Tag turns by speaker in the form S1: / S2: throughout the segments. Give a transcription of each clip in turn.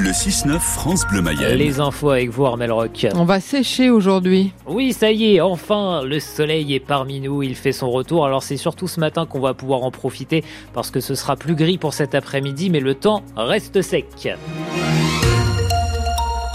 S1: Le 6-9 France Bleu Mayenne.
S2: Les infos avec vous, Armel Rock.
S3: On va sécher aujourd'hui.
S2: Oui, ça y est, enfin, le soleil est parmi nous, il fait son retour. Alors c'est surtout ce matin qu'on va pouvoir en profiter parce que ce sera plus gris pour cet après-midi, mais le temps reste sec.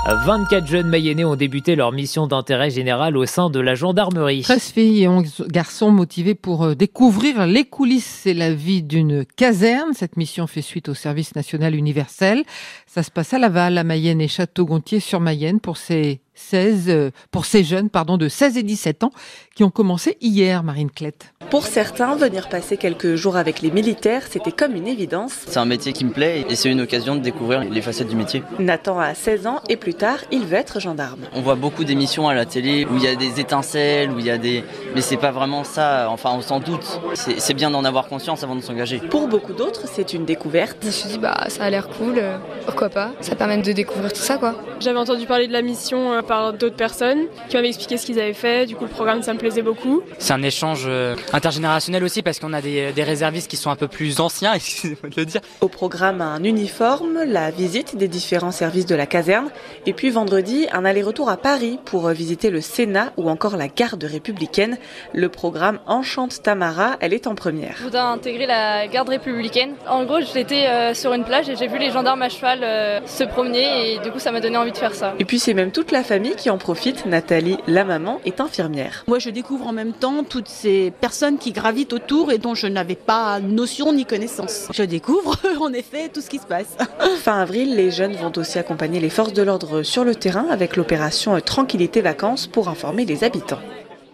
S2: 24 jeunes mayennais ont débuté leur mission d'intérêt général au sein de la gendarmerie.
S3: 13 filles et 11 garçons motivés pour euh, découvrir les coulisses et la vie d'une caserne. Cette mission fait suite au service national universel. Ça se passe à Laval, à Mayenne et Château-Gontier sur Mayenne pour ces 16, euh, pour ces jeunes pardon, de 16 et 17 ans qui ont commencé hier, Marine Clette.
S4: Pour certains, venir passer quelques jours avec les militaires, c'était comme une évidence.
S5: C'est un métier qui me plaît et c'est une occasion de découvrir les facettes du métier.
S4: Nathan a 16 ans et plus tard, il veut être gendarme.
S5: On voit beaucoup d'émissions à la télé où il y a des étincelles, où il y a des... Mais c'est pas vraiment ça, enfin on s'en doute. C'est bien d'en avoir conscience avant de s'engager.
S4: Pour beaucoup d'autres, c'est une découverte.
S6: Je me suis dit, bah ça a l'air cool, euh, pourquoi pas? Ça permet de découvrir tout ça quoi.
S7: J'avais entendu parler de la mission euh, par d'autres personnes qui m'avaient expliqué ce qu'ils avaient fait, du coup le programme ça me plaisait beaucoup.
S8: C'est un échange euh, intergénérationnel aussi parce qu'on a des, des, réservistes qui sont un peu plus anciens, excusez-moi de le dire.
S4: Au programme, un uniforme, la visite des différents services de la caserne, et puis vendredi, un aller-retour à Paris pour visiter le Sénat ou encore la garde républicaine. Le programme Enchante Tamara, elle est en première.
S9: Je voudrais intégrer la garde républicaine. En gros, j'étais euh, sur une plage et j'ai vu les gendarmes à cheval euh, se promener et du coup, ça m'a donné envie de faire ça.
S4: Et puis, c'est même toute la famille qui en profite. Nathalie, la maman, est infirmière.
S10: Moi, je découvre en même temps toutes ces personnes qui gravitent autour et dont je n'avais pas notion ni connaissance. Je découvre en effet tout ce qui se passe.
S4: Fin avril, les jeunes vont aussi accompagner les forces de l'ordre sur le terrain avec l'opération Tranquillité Vacances pour informer les habitants.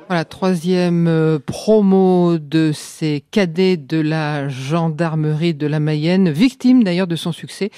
S3: Voilà, troisième euh, promo de ces cadets de la gendarmerie de la Mayenne, victime d'ailleurs de son succès.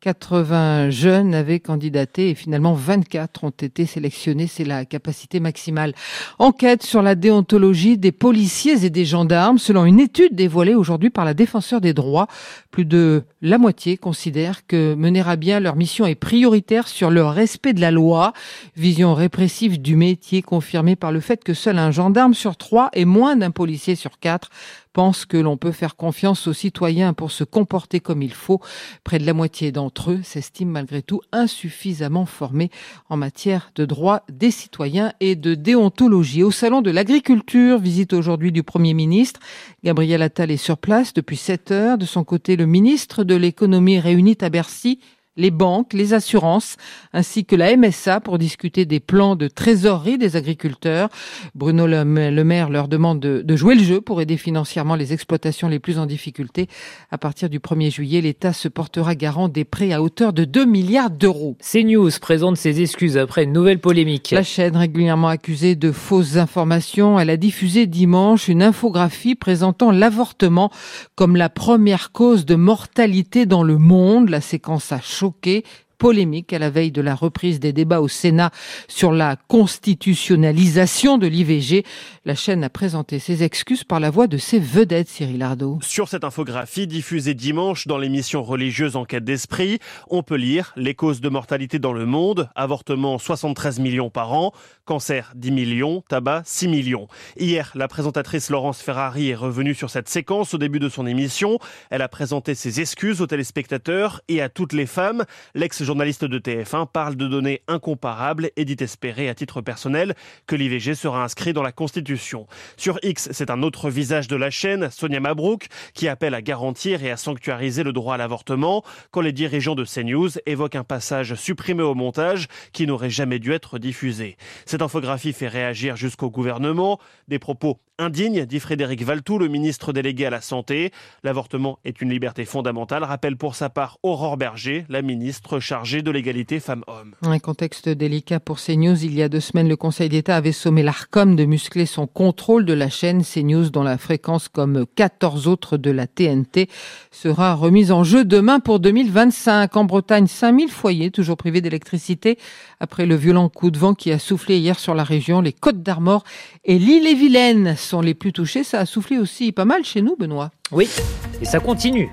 S3: 80 jeunes avaient candidaté et finalement 24 ont été sélectionnés. C'est la capacité maximale. Enquête sur la déontologie des policiers et des gendarmes. Selon une étude dévoilée aujourd'hui par la défenseur des droits, plus de la moitié considèrent que mener à bien leur mission est prioritaire sur le respect de la loi. Vision répressive du métier confirmée par le fait que seul un gendarme sur trois et moins d'un policier sur quatre pense que l'on peut faire confiance aux citoyens pour se comporter comme il faut. Près de la moitié d'entre eux s'estiment malgré tout insuffisamment formés en matière de droits des citoyens et de déontologie. Au Salon de l'Agriculture, visite aujourd'hui du Premier ministre. Gabriel Attal est sur place depuis 7 heures. De son côté, le ministre de l'économie réunit à Bercy les banques, les assurances, ainsi que la MSA pour discuter des plans de trésorerie des agriculteurs. Bruno Le Maire leur demande de, jouer le jeu pour aider financièrement les exploitations les plus en difficulté. À partir du 1er juillet, l'État se portera garant des prêts à hauteur de 2 milliards d'euros.
S2: CNews présente ses excuses après une nouvelle polémique.
S3: La chaîne régulièrement accusée de fausses informations, elle a diffusé dimanche une infographie présentant l'avortement comme la première cause de mortalité dans le monde. La séquence a दर्शक के polémique à la veille de la reprise des débats au Sénat sur la constitutionnalisation de l'IVG. La chaîne a présenté ses excuses par la voix de ses vedettes, Cyril Ardo.
S11: Sur cette infographie diffusée dimanche dans l'émission religieuse Enquête d'esprit, on peut lire les causes de mortalité dans le monde, avortement 73 millions par an, cancer 10 millions, tabac 6 millions. Hier, la présentatrice Laurence Ferrari est revenue sur cette séquence au début de son émission. Elle a présenté ses excuses aux téléspectateurs et à toutes les femmes. L'ex journaliste de TF1 parle de données incomparables et dit espérer à titre personnel que l'IVG sera inscrit dans la Constitution. Sur X, c'est un autre visage de la chaîne, Sonia Mabrouk, qui appelle à garantir et à sanctuariser le droit à l'avortement quand les dirigeants de CNews évoquent un passage supprimé au montage qui n'aurait jamais dû être diffusé. Cette infographie fait réagir jusqu'au gouvernement. Des propos indignes, dit Frédéric Valtou, le ministre délégué à la Santé. L'avortement est une liberté fondamentale, rappelle pour sa part Aurore Berger, la ministre chargée de l'égalité femmes-hommes.
S3: Un contexte délicat pour CNews. Il y a deux semaines, le Conseil d'État avait sommé l'ARCOM de muscler son contrôle de la chaîne CNews, dont la fréquence, comme 14 autres de la TNT, sera remise en jeu demain pour 2025. En Bretagne, 5000 foyers toujours privés d'électricité après le violent coup de vent qui a soufflé hier sur la région. Les Côtes d'Armor et l'île-et-Vilaine sont les plus touchés. Ça a soufflé aussi pas mal chez nous, Benoît.
S2: Oui, et ça continue.